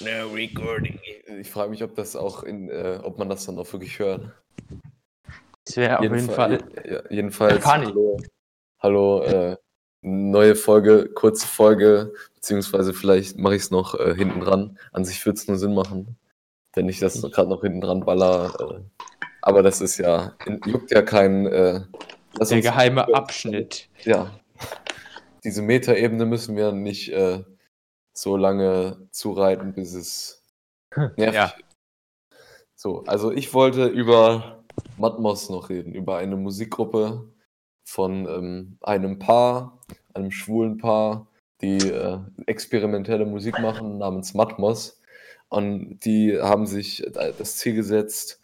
No recording. Ich frage mich, ob das auch in, äh, ob man das dann auch wirklich hört. Das wäre auf jeden Fall. Ja, jedenfalls. Hallo, hallo äh, neue Folge, kurze Folge, beziehungsweise vielleicht mache ich es noch äh, hinten dran. An sich würde es nur Sinn machen, wenn ich das gerade noch hinten dran baller. Äh, aber das ist ja, juckt ja kein. Äh, Der geheime Abschnitt. Ja. Diese Metaebene müssen wir nicht äh, so lange zureiten, bis es nervig Ja. So, also ich wollte über Matmos noch reden, über eine Musikgruppe von ähm, einem Paar, einem schwulen Paar, die äh, experimentelle Musik machen namens Matmos. Und die haben sich das Ziel gesetzt,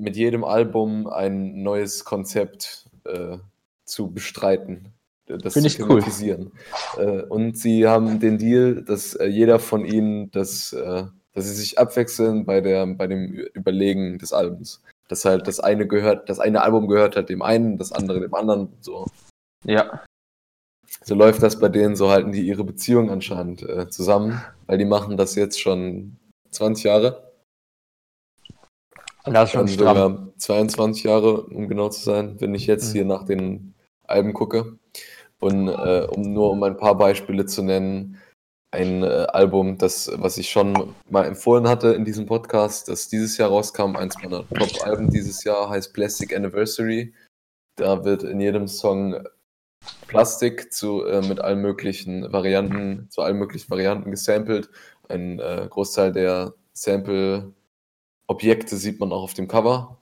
mit jedem Album ein neues Konzept äh, zu bestreiten. Das Finde zu ich cool. thematisieren. Äh, und sie haben den Deal, dass äh, jeder von ihnen das, äh, dass sie sich abwechseln bei der, bei dem Überlegen des Albums. Dass halt das eine gehört, das eine Album gehört halt dem einen, das andere dem anderen. So, Ja. so läuft das bei denen, so halten die ihre Beziehung anscheinend äh, zusammen, weil die machen das jetzt schon 20 Jahre. Das ist schon Dann stramm. sogar 22 Jahre, um genau zu sein, wenn ich jetzt Mhm. hier nach den Alben gucke. Und äh, um nur um ein paar Beispiele zu nennen, ein äh, Album, das, was ich schon mal empfohlen hatte in diesem Podcast, das dieses Jahr rauskam, eins meiner Top-Alben dieses Jahr, heißt Plastic Anniversary. Da wird in jedem Song Plastik zu, äh, mit allen möglichen Varianten, zu allen möglichen Varianten gesampelt. Ein äh, Großteil der Sample-Objekte sieht man auch auf dem Cover.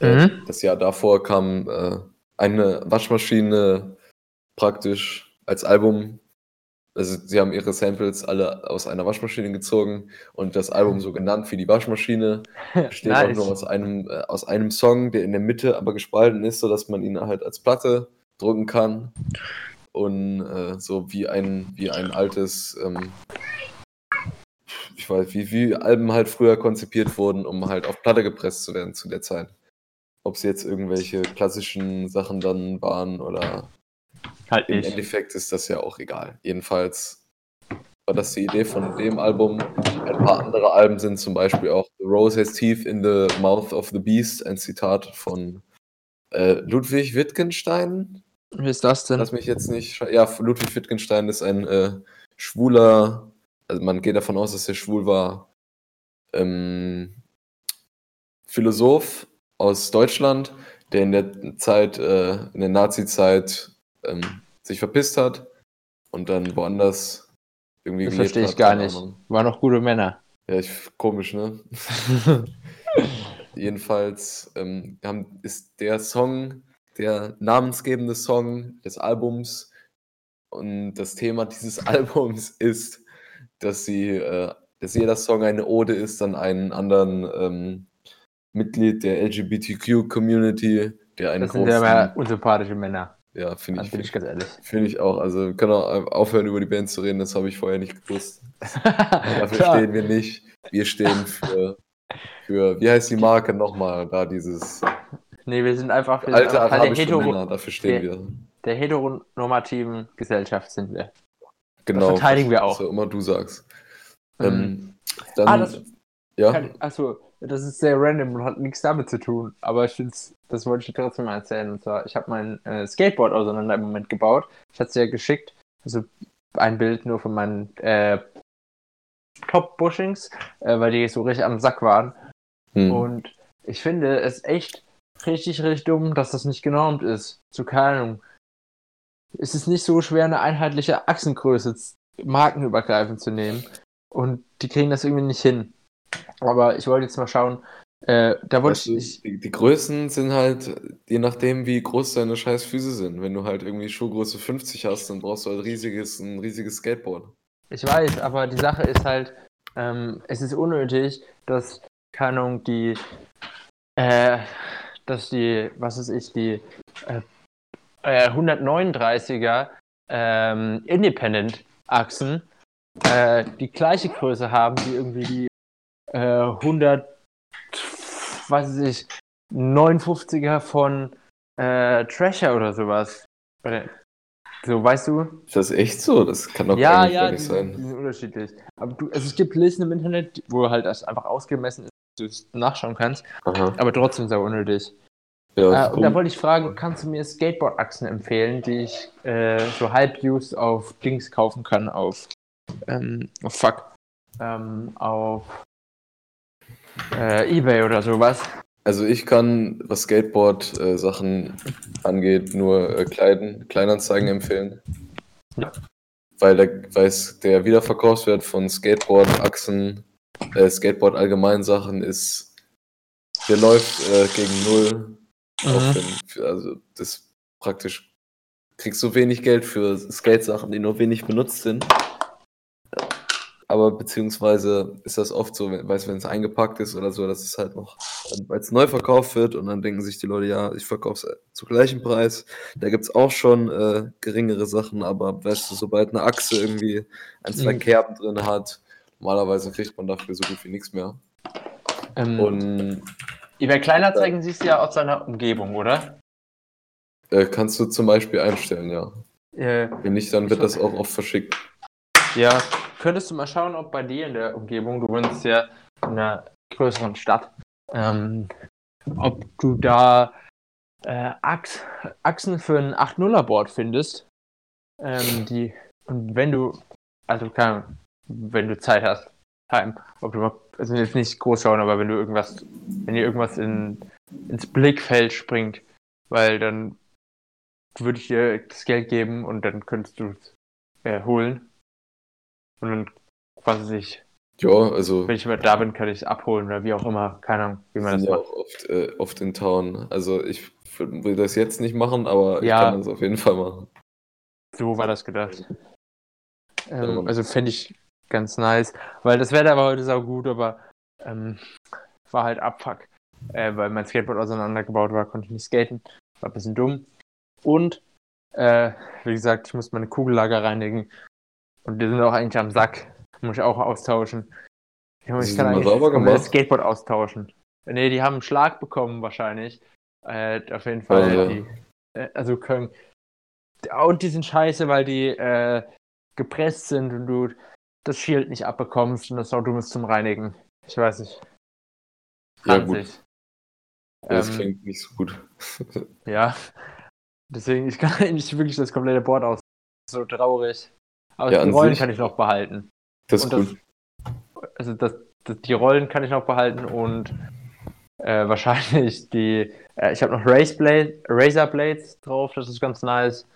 Mhm. Das Jahr davor kam äh, eine Waschmaschine praktisch als Album. Also sie haben ihre Samples alle aus einer Waschmaschine gezogen und das Album so genannt wie die Waschmaschine. Besteht auch Nice. nur aus einem, äh, aus einem Song, der in der Mitte aber gespalten ist, sodass man ihn halt als Platte drücken kann. Und äh, so wie ein, wie ein altes, ähm, ich weiß, wie, wie Alben halt früher konzipiert wurden, um halt auf Platte gepresst zu werden zu der Zeit. Ob es jetzt irgendwelche klassischen Sachen dann waren oder Halt im ich. Endeffekt ist das ja auch egal. Jedenfalls war das die Idee von dem Album. Ein paar andere Alben sind zum Beispiel auch The Rose Has Teeth in the Mouth of the Beast, ein Zitat von äh, Ludwig Wittgenstein. Wie ist das denn? Lass mich jetzt nicht. Ja, Ludwig Wittgenstein ist ein äh, schwuler, also man geht davon aus, dass er schwul war, ähm, Philosoph aus Deutschland, der in der Zeit, äh, in der Nazi-Zeit ähm, sich verpisst hat und dann woanders irgendwie Das verstehe ich hat, gar nicht. Waren noch gute Männer. Ja, ich, komisch, ne? Jedenfalls ähm, haben, ist der Song der namensgebende Song des Albums und das Thema dieses Albums ist, dass sie, äh, dass jeder Song eine Ode ist an einen anderen ähm, Mitglied der LGBTQ-Community, der einen Das sind ja großen, immer unsympathische Männer. Ja, finde Das ich, bin ich ganz ehrlich. finde ich auch. Also wir können auch aufhören über die Band zu reden, das habe ich vorher nicht gewusst. Dafür Klar. stehen wir nicht. Wir stehen für, für wie heißt die Marke nochmal? Da dieses Nee, wir sind einfach sind alte arabische hetero Männer, dafür stehen der- wir. der heteronormativen Gesellschaft sind wir. Genau. verteidigen wir auch. Was immer du sagst. Mhm. Ähm, dann, Ah, das- ja, Kann, achso, das ist sehr random und hat nichts damit zu tun. Aber ich find's, das wollte ich dir trotzdem mal erzählen. Und zwar, ich habe mein äh, Skateboard auseinander im Moment gebaut. Ich hatte es ja geschickt. Also ein Bild nur von meinen äh, Top-Bushings, äh, weil die so richtig am Sack waren. hm. Und ich finde es echt richtig, richtig dumm, dass das nicht genormt ist. So keine Ahnung. Es ist nicht so schwer, eine einheitliche Achsengröße markenübergreifend zu nehmen. Und die kriegen das irgendwie nicht hin. Aber ich wollte jetzt mal schauen. Äh, da wollte Weißt du, ich. die, die Größen sind halt, je nachdem, wie groß deine scheiß Füße sind. Wenn du halt irgendwie Schuhgröße 50 hast, dann brauchst du halt riesiges, ein riesiges Skateboard. Ich weiß, aber die Sache ist halt, ähm, es ist unnötig, dass, keine Ahnung, die, äh, dass die, was ist ich, die äh, äh, 139er ähm, Independent-Achsen äh, die gleiche Größe haben wie irgendwie die äh, 100, was weiß ich, 59er von äh, Trasher oder sowas. So, weißt du? Ist das echt so? Das kann doch Ja, ja, gar die, nicht die sein. sind unterschiedlich. Aber du, also es gibt Listen im Internet, wo halt das einfach ausgemessen ist, du es nachschauen kannst, Aha. aber trotzdem sehr unnötig. Ja, Äh, und da wollte ich fragen, kannst du mir Skateboard-Achsen empfehlen, die ich äh, so halb-used auf Dings kaufen kann, auf, ähm, oh fuck, ähm, auf äh, Ebay oder sowas? Also ich kann, was Skateboard-Sachen angeht, nur äh, Kleiden, Kleinanzeigen empfehlen. Ja. Weil der, weiß, der Wiederverkaufswert von Skateboard-Achsen, äh, Skateboard-Allgemein-Sachen ist, der läuft äh, gegen null. Mhm. für, also das praktisch kriegst du wenig Geld für Skate-Sachen, die nur wenig benutzt sind. Aber beziehungsweise ist das oft so, wenn- wenn es eingepackt ist oder so, dass es halt noch, weil es neu verkauft wird und dann denken sich die Leute, ja, ich verkaufe es zu gleichem Preis. Da gibt es auch schon äh, geringere Sachen, aber weißt du, sobald eine Achse irgendwie ein, zwei Mhm. Kerben drin hat, normalerweise kriegt man dafür so gut wie nichts mehr. Ähm, Und Ebay Kleinanzeigen siehst du ja aus seiner Umgebung, oder? äh, kannst du zum Beispiel einstellen, ja. Äh, Wenn nicht, dann wird das auch oft verschickt. ja, könntest du mal schauen, ob bei dir in der Umgebung, du wohnst ja in einer größeren Stadt, ähm, ob du da äh, Achs, Achsen für ein 8-0er Board findest. Ähm, die, und wenn du, also keine Ahnung, wenn du Zeit hast, Time, ob du mal, also jetzt nicht groß schauen, aber wenn du irgendwas, wenn dir irgendwas in, ins Blickfeld springt, weil dann würde ich dir das Geld geben und dann könntest du es äh, holen. Und dann quasi sich, Ja, also wenn ich mal da bin, kann ich es abholen oder wie auch immer. Keine Ahnung, wie man das sind ja macht. auch oft, äh, oft in Town. Also ich will das jetzt nicht machen, aber ich Ja. kann das auf jeden Fall machen. So war das gedacht. Ähm, Mann. also fände ich ganz nice, weil das Wetter war heute sau gut, aber ähm, war halt Abfuck. Äh, weil mein Skateboard auseinandergebaut war, konnte ich nicht skaten. War ein bisschen dumm. Und, äh, wie gesagt, ich muss meine Kugellager reinigen. Und die sind auch eigentlich am Sack. Muss ich auch austauschen. Ich kann mal eigentlich gemacht? Skateboard austauschen. Nee, die haben einen Schlag bekommen wahrscheinlich. Äh, auf jeden Fall. Ja. die, äh, also können. Und die sind scheiße, weil die äh, gepresst sind und du das Shield nicht abbekommst und das Auto muss zum Reinigen. Ich weiß nicht. Ja, Ranzig. Ja, das Ähm, klingt nicht so gut. ja. Deswegen, ich kann nicht wirklich das komplette Board aus. So traurig. Aber Ja, die Rollen kann ich noch behalten. Das und ist das, gut. also das, das, die Rollen kann ich noch behalten und äh, wahrscheinlich die. Äh, ich habe noch Race Blade, Razor Blades drauf, das ist ganz nice.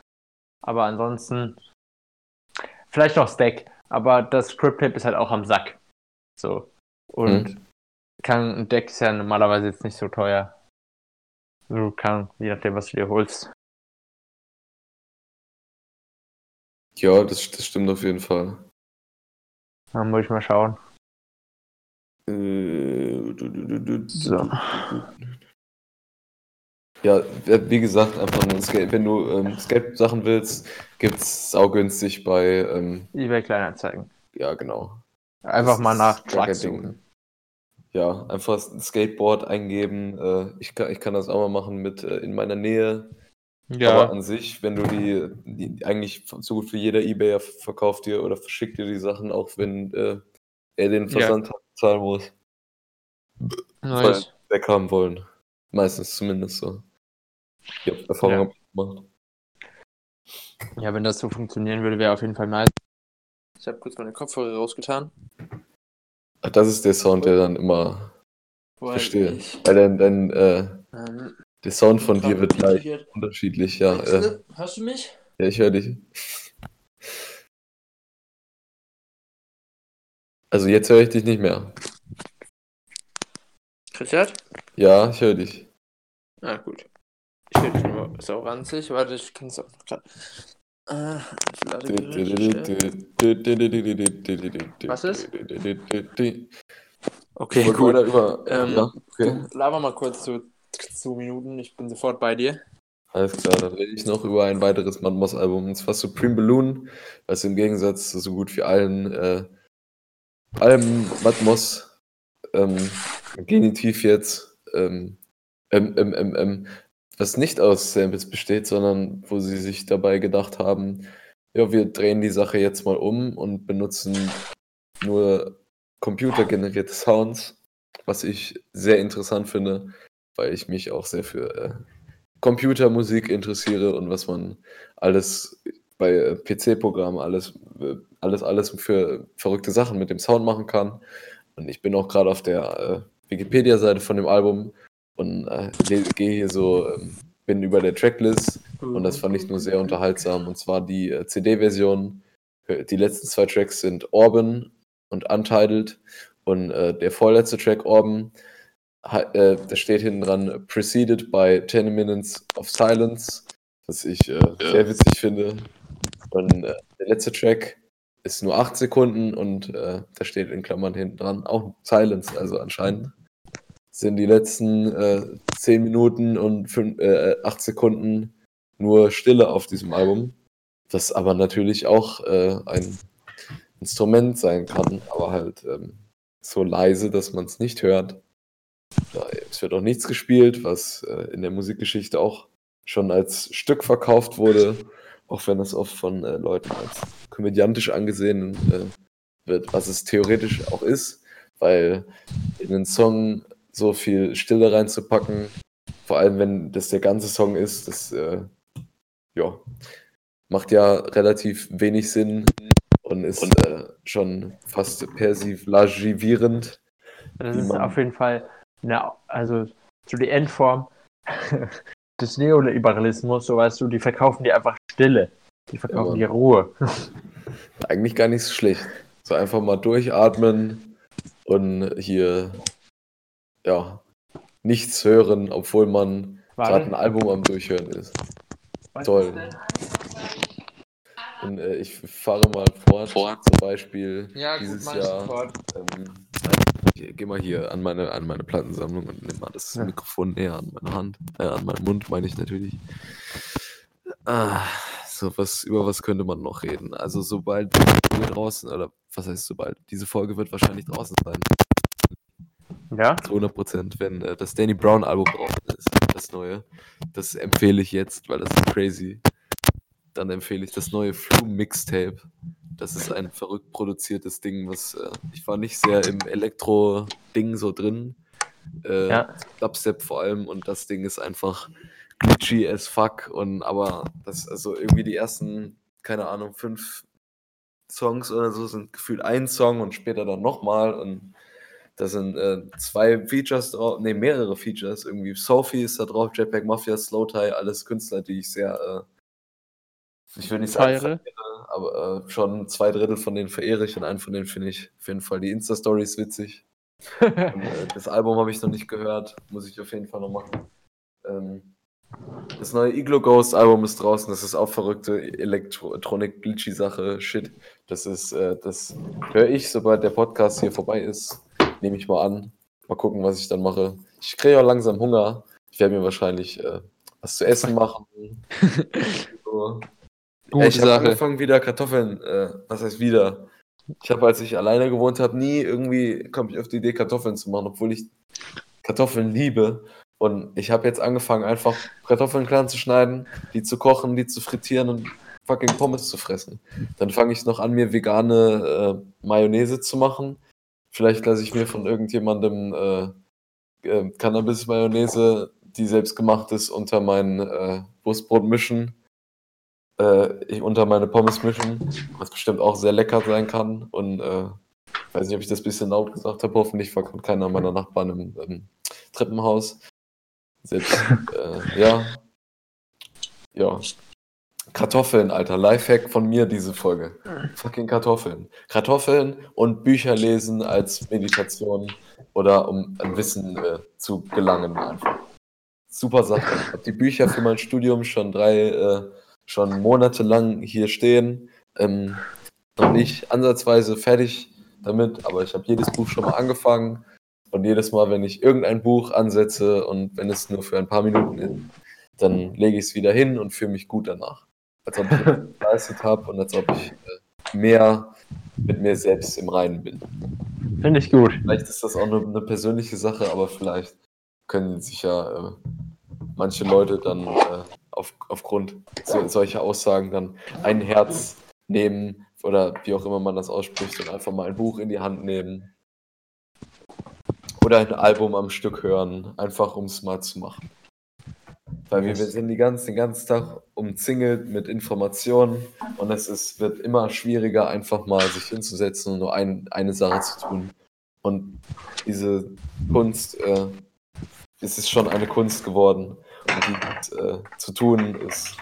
Aber ansonsten vielleicht noch Stack. Aber das Script Tape ist halt auch am Sack. So. Und Mhm. kann, ein Deck ist ja normalerweise jetzt nicht so teuer. So kann, je nachdem, was du dir holst. Ja, das, das stimmt auf jeden Fall. Dann muss ich mal schauen. Äh, So. Ja, wie gesagt, einfach nur Skate. Wenn du ähm, Skate-Sachen willst, gibt's saugünstig bei, ähm, eBay Kleinanzeigen. ja, genau. Einfach Das mal nach Trucks suchen. Ja, einfach ein Skateboard eingeben. Äh, ich, kann, ich kann das auch mal machen mit äh, in meiner Nähe. Aber Ja, an sich, wenn du die, die eigentlich so gut wie jeder Ebayer verkauft dir oder verschickt dir die Sachen, auch wenn äh, er den Ja. Versand zahlen muss, nice. weg haben wollen. Meistens zumindest so. Ich habe Erfahrung Ja. gemacht. Ja, wenn das so funktionieren würde, wäre auf jeden Fall nice. Ich habe kurz meine Kopfhörer rausgetan. Ach, das ist der Sound, der dann immer Weil verstehe. ich, Weil dann, dann äh, ähm, der Sound von dir wird leicht integriert- unterschiedlich, ja. Äh. Hörst du mich? ja, ich höre dich. Also jetzt höre ich dich nicht mehr. Christian? Ja, ich höre dich. Ah, gut. Ich höre dich nur sau ranzig. Warte, ich kann es auch noch grad. Äh, Was ist? Okay, gut. über. Ähm, ja, okay. Laber mal kurz zu, zu Minuten, ich bin sofort bei dir. Alles klar, dann rede ich noch über ein weiteres Matmos-Album, und zwar Supreme Balloon, was im Gegensatz zu so gut wie allen äh, Alben Matmos, ähm, Genitiv jetzt, ähm, ähm, ähm, ähm, was nicht aus Samples besteht, sondern wo sie sich dabei gedacht haben, ja, wir drehen die Sache jetzt mal um und benutzen nur computergenerierte Sounds, was ich sehr interessant finde, weil ich mich auch sehr für äh, Computermusik interessiere und was man alles bei äh, PC-Programmen alles, äh, alles, alles für verrückte Sachen mit dem Sound machen kann. Und ich bin auch gerade auf der äh, Wikipedia-Seite von dem Album und äh, gehe hier so, ähm, bin über der Tracklist und das fand ich nur sehr unterhaltsam. Und zwar die äh, CD-Version. Die letzten zwei Tracks sind Orban und Untitled. Und äh, der vorletzte Track, Orban, ha- äh, da steht hinten dran, preceded by 10 Minutes of Silence, was ich äh, sehr witzig finde. Und äh, der letzte Track ist nur 8 Sekunden und äh, da steht in Klammern hinten dran auch Silence, also anscheinend sind die letzten äh, 10 Minuten und fün- äh, 8 Sekunden nur Stille auf diesem Album, was aber natürlich auch äh, ein Instrument sein kann, aber halt ähm, so leise, dass man es nicht hört. Es wird auch nichts gespielt, was äh, in der Musikgeschichte auch schon als Stück verkauft wurde, auch wenn das oft von äh, Leuten als komödiantisch angesehen äh, wird, was es theoretisch auch ist, weil in einen Song so viel Stille reinzupacken, vor allem wenn das der ganze Song ist, das äh, ja, macht ja relativ wenig Sinn und ist äh, schon fast persiflagivierend. Das ist auf jeden Fall, eine, also so die Endform des Neoliberalismus, so weißt du, die verkaufen dir einfach Stille. Die verkaufen dir Ruhe. Eigentlich gar nicht so schlecht. So einfach mal durchatmen und hier, ja, nichts hören, obwohl man gerade ein Album am Durchhören ist. Was toll. ist? Und äh, ich fahre mal fort, zum Beispiel Ja, dieses Jahr. sofort. Ähm, ich geh mal hier an meine, an meine Plattensammlung und nimm mal das Ja. Mikrofon näher an meine Hand, äh, an meinen Mund, meine ich natürlich. Ah, so was, über was könnte man noch reden? Also sobald Folge draußen, oder was heißt sobald? Diese Folge wird wahrscheinlich draußen sein, Ja? zu 100 Prozent, wenn äh, das Danny Brown Album draußen ist, das neue. Das empfehle ich jetzt, weil das ist crazy. Dann empfehle ich das neue Flume Mixtape. Das ist ein verrückt produziertes Ding, was äh, ich war nicht sehr im Elektro-Ding so drin. Äh, Ja. Dubstep vor allem und das Ding ist einfach glitchy as fuck und aber das also irgendwie die ersten keine Ahnung fünf Songs oder so sind gefühlt ein Song und später dann nochmal und da sind äh, zwei Features drauf, nee, mehrere Features, irgendwie Sophie ist da drauf, Jetpack Mafia, Slow Tie, alles Künstler, die ich sehr, äh, ich will nicht sagen, aber äh, schon zwei Drittel von denen verehre ich und einen von denen finde ich auf jeden Fall die Insta-Stories witzig. Und, äh, das Album habe ich noch nicht gehört, muss ich auf jeden Fall noch machen. Ähm, das neue Iglo Ghost Album ist draußen, das ist auch verrückte Elektronik Glitchy Sache, Shit. Das ist, äh, das höre ich, sobald der Podcast hier vorbei ist, nehme ich mal an. Mal gucken, was ich dann mache. Ich kriege auch langsam Hunger. Ich werde mir wahrscheinlich äh, was zu essen machen. so. Gute Ja, ich habe angefangen wieder Kartoffeln, äh, was heißt wieder? Ich habe, als ich alleine gewohnt habe, nie irgendwie komme ich auf die Idee, Kartoffeln zu machen, obwohl ich Kartoffeln liebe. Und ich habe jetzt angefangen, einfach Kartoffeln klein zu schneiden, die zu kochen, die zu frittieren und fucking Pommes zu fressen. Dann fange ich noch an, mir vegane äh, Mayonnaise zu machen. Vielleicht lasse ich mir von irgendjemandem äh, äh, Cannabis-Mayonnaise, die selbst gemacht ist, unter mein äh, Wurstbrot mischen äh, ich unter meine Pommes mischen, was bestimmt auch sehr lecker sein kann. Und äh, weiß nicht, ob ich das ein bisschen laut gesagt habe. Hoffentlich verkommt keiner meiner Nachbarn im, im Treppenhaus. Selbst, äh, ja. Ja. Kartoffeln, Alter. Lifehack von mir diese Folge. Fucking Kartoffeln. Kartoffeln und Bücher lesen als Meditation oder um an Wissen äh, zu gelangen einfach. Super Sache. Ich habe die Bücher für mein Studium schon drei äh, schon monatelang hier stehen. Ähm, noch nicht ansatzweise fertig damit, aber ich habe jedes Buch schon mal angefangen. Und jedes Mal, wenn ich irgendein Buch ansetze und wenn es nur für ein paar Minuten ist, dann lege ich es wieder hin und fühle mich gut danach. Als ob ich geleistet habe und als ob ich äh, mehr mit mir selbst im Reinen bin. Finde ich gut. Vielleicht ist das auch eine, eine persönliche Sache, aber vielleicht können sich ja äh, manche Leute dann äh, auf, aufgrund so, solcher Aussagen dann ein Herz nehmen oder wie auch immer man das ausspricht und einfach mal ein Buch in die Hand nehmen oder ein Album am Stück hören, einfach um es mal zu machen. Weil wir, wir sind die ganzen, den ganzen Tag umzingelt mit Informationen und es ist, wird immer schwieriger, einfach mal sich hinzusetzen und nur ein, eine Sache zu tun. Und diese Kunst, äh, es ist schon eine Kunst geworden. Die äh, zu tun ist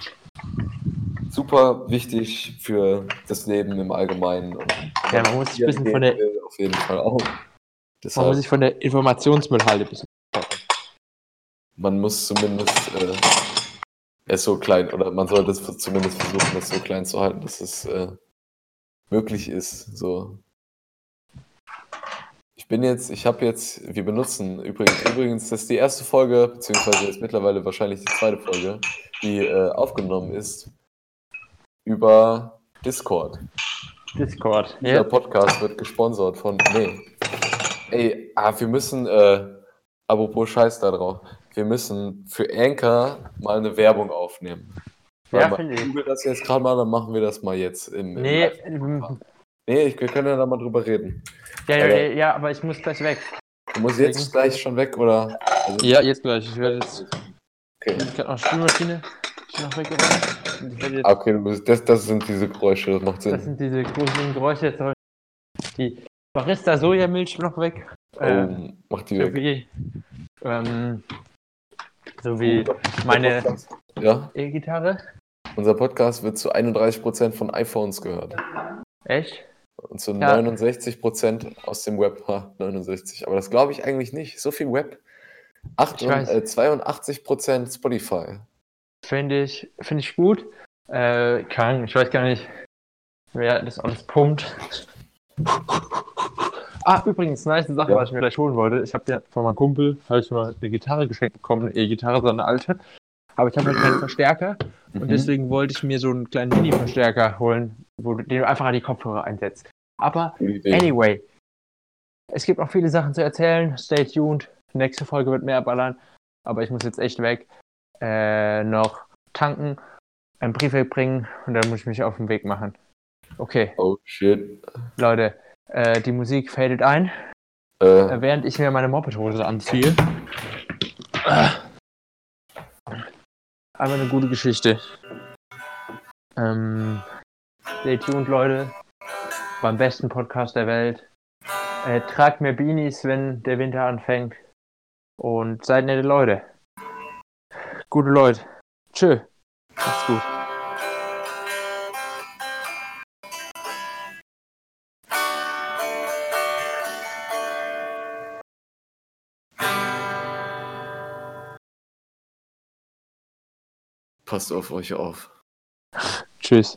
super wichtig für das Leben im Allgemeinen. Und Ja, man muss sich ein bisschen von der, auf jeden Fall auch. man Deshalb, muss sich von der Informationsmüllhalde ein bisschen. man muss zumindest äh, es so klein, oder man sollte es zumindest versuchen, es so klein zu halten, dass es äh, möglich ist. So. Ich bin jetzt, ich habe jetzt, wir benutzen übrigens, übrigens, das ist die erste Folge, beziehungsweise jetzt mittlerweile wahrscheinlich die zweite Folge, die äh, aufgenommen ist über Discord. Discord. Ja, Podcast wird gesponsert von. Nee. Ey, ah, wir müssen, äh, apropos Scheiß da drauf, wir müssen für Anchor mal eine Werbung aufnehmen. Ja, finde ich. google das jetzt gerade mal, dann machen wir das mal jetzt im. im nee, nee ich, wir können ja da mal drüber reden. ja, ja, Aber- ja, ja, aber ich muss gleich weg. Du musst jetzt gleich schon weg, oder? Also, Ja, jetzt gleich. Ich werde jetzt. Okay. Ich habe noch Spülmaschine. Ich noch weggeräumt. Ich Ah, okay, du musst, das, das sind diese Geräusche, das macht Das Sinn. sind diese gruseligen Geräusche. Jetzt soll die Barista Sojamilch noch weg. Oh, mach die weg. ähm, sowie Oh, meine Ja, E-Gitarre. unser Podcast wird zu 31% von iPhones gehört. Echt? Und zu Ja. 69% aus dem Web. Ha, 69. Aber das glaube ich eigentlich nicht. So viel Web. Acht Ich und, weiß. äh, 82% Spotify. Finde ich, finde ich gut. Äh, kann, ich weiß gar nicht, wer das alles pumpt. Ah, übrigens, nice Sache, Ja. was ich mir gleich holen wollte. Ich habe ja von meinem Kumpel schon mal eine Gitarre geschenkt bekommen, eine E-Gitarre, so eine alte. Aber ich habe halt keinen Verstärker und Mhm. deswegen wollte ich mir so einen kleinen Mini-Verstärker holen, wo du den du einfach an die Kopfhörer einsetzt. Aber. Anyway, es gibt noch viele Sachen zu erzählen. Stay tuned. Nächste Folge wird mehr ballern. Aber ich muss jetzt echt weg. Äh, noch tanken, einen Briefweg bringen und dann muss ich mich auf den Weg machen. Okay, Oh shit. Leute, äh, die Musik fadet ein, Äh, äh, während ich mir meine Mopedhose anziehe. Aber eine gute Geschichte. Ähm, stay tuned, Leute. Beim besten Podcast der Welt. Äh, tragt mehr Beanies, wenn der Winter anfängt. Und seid nette Leute. Gute Leute. Tschö. Macht's gut. passt auf euch auf. Tschüss.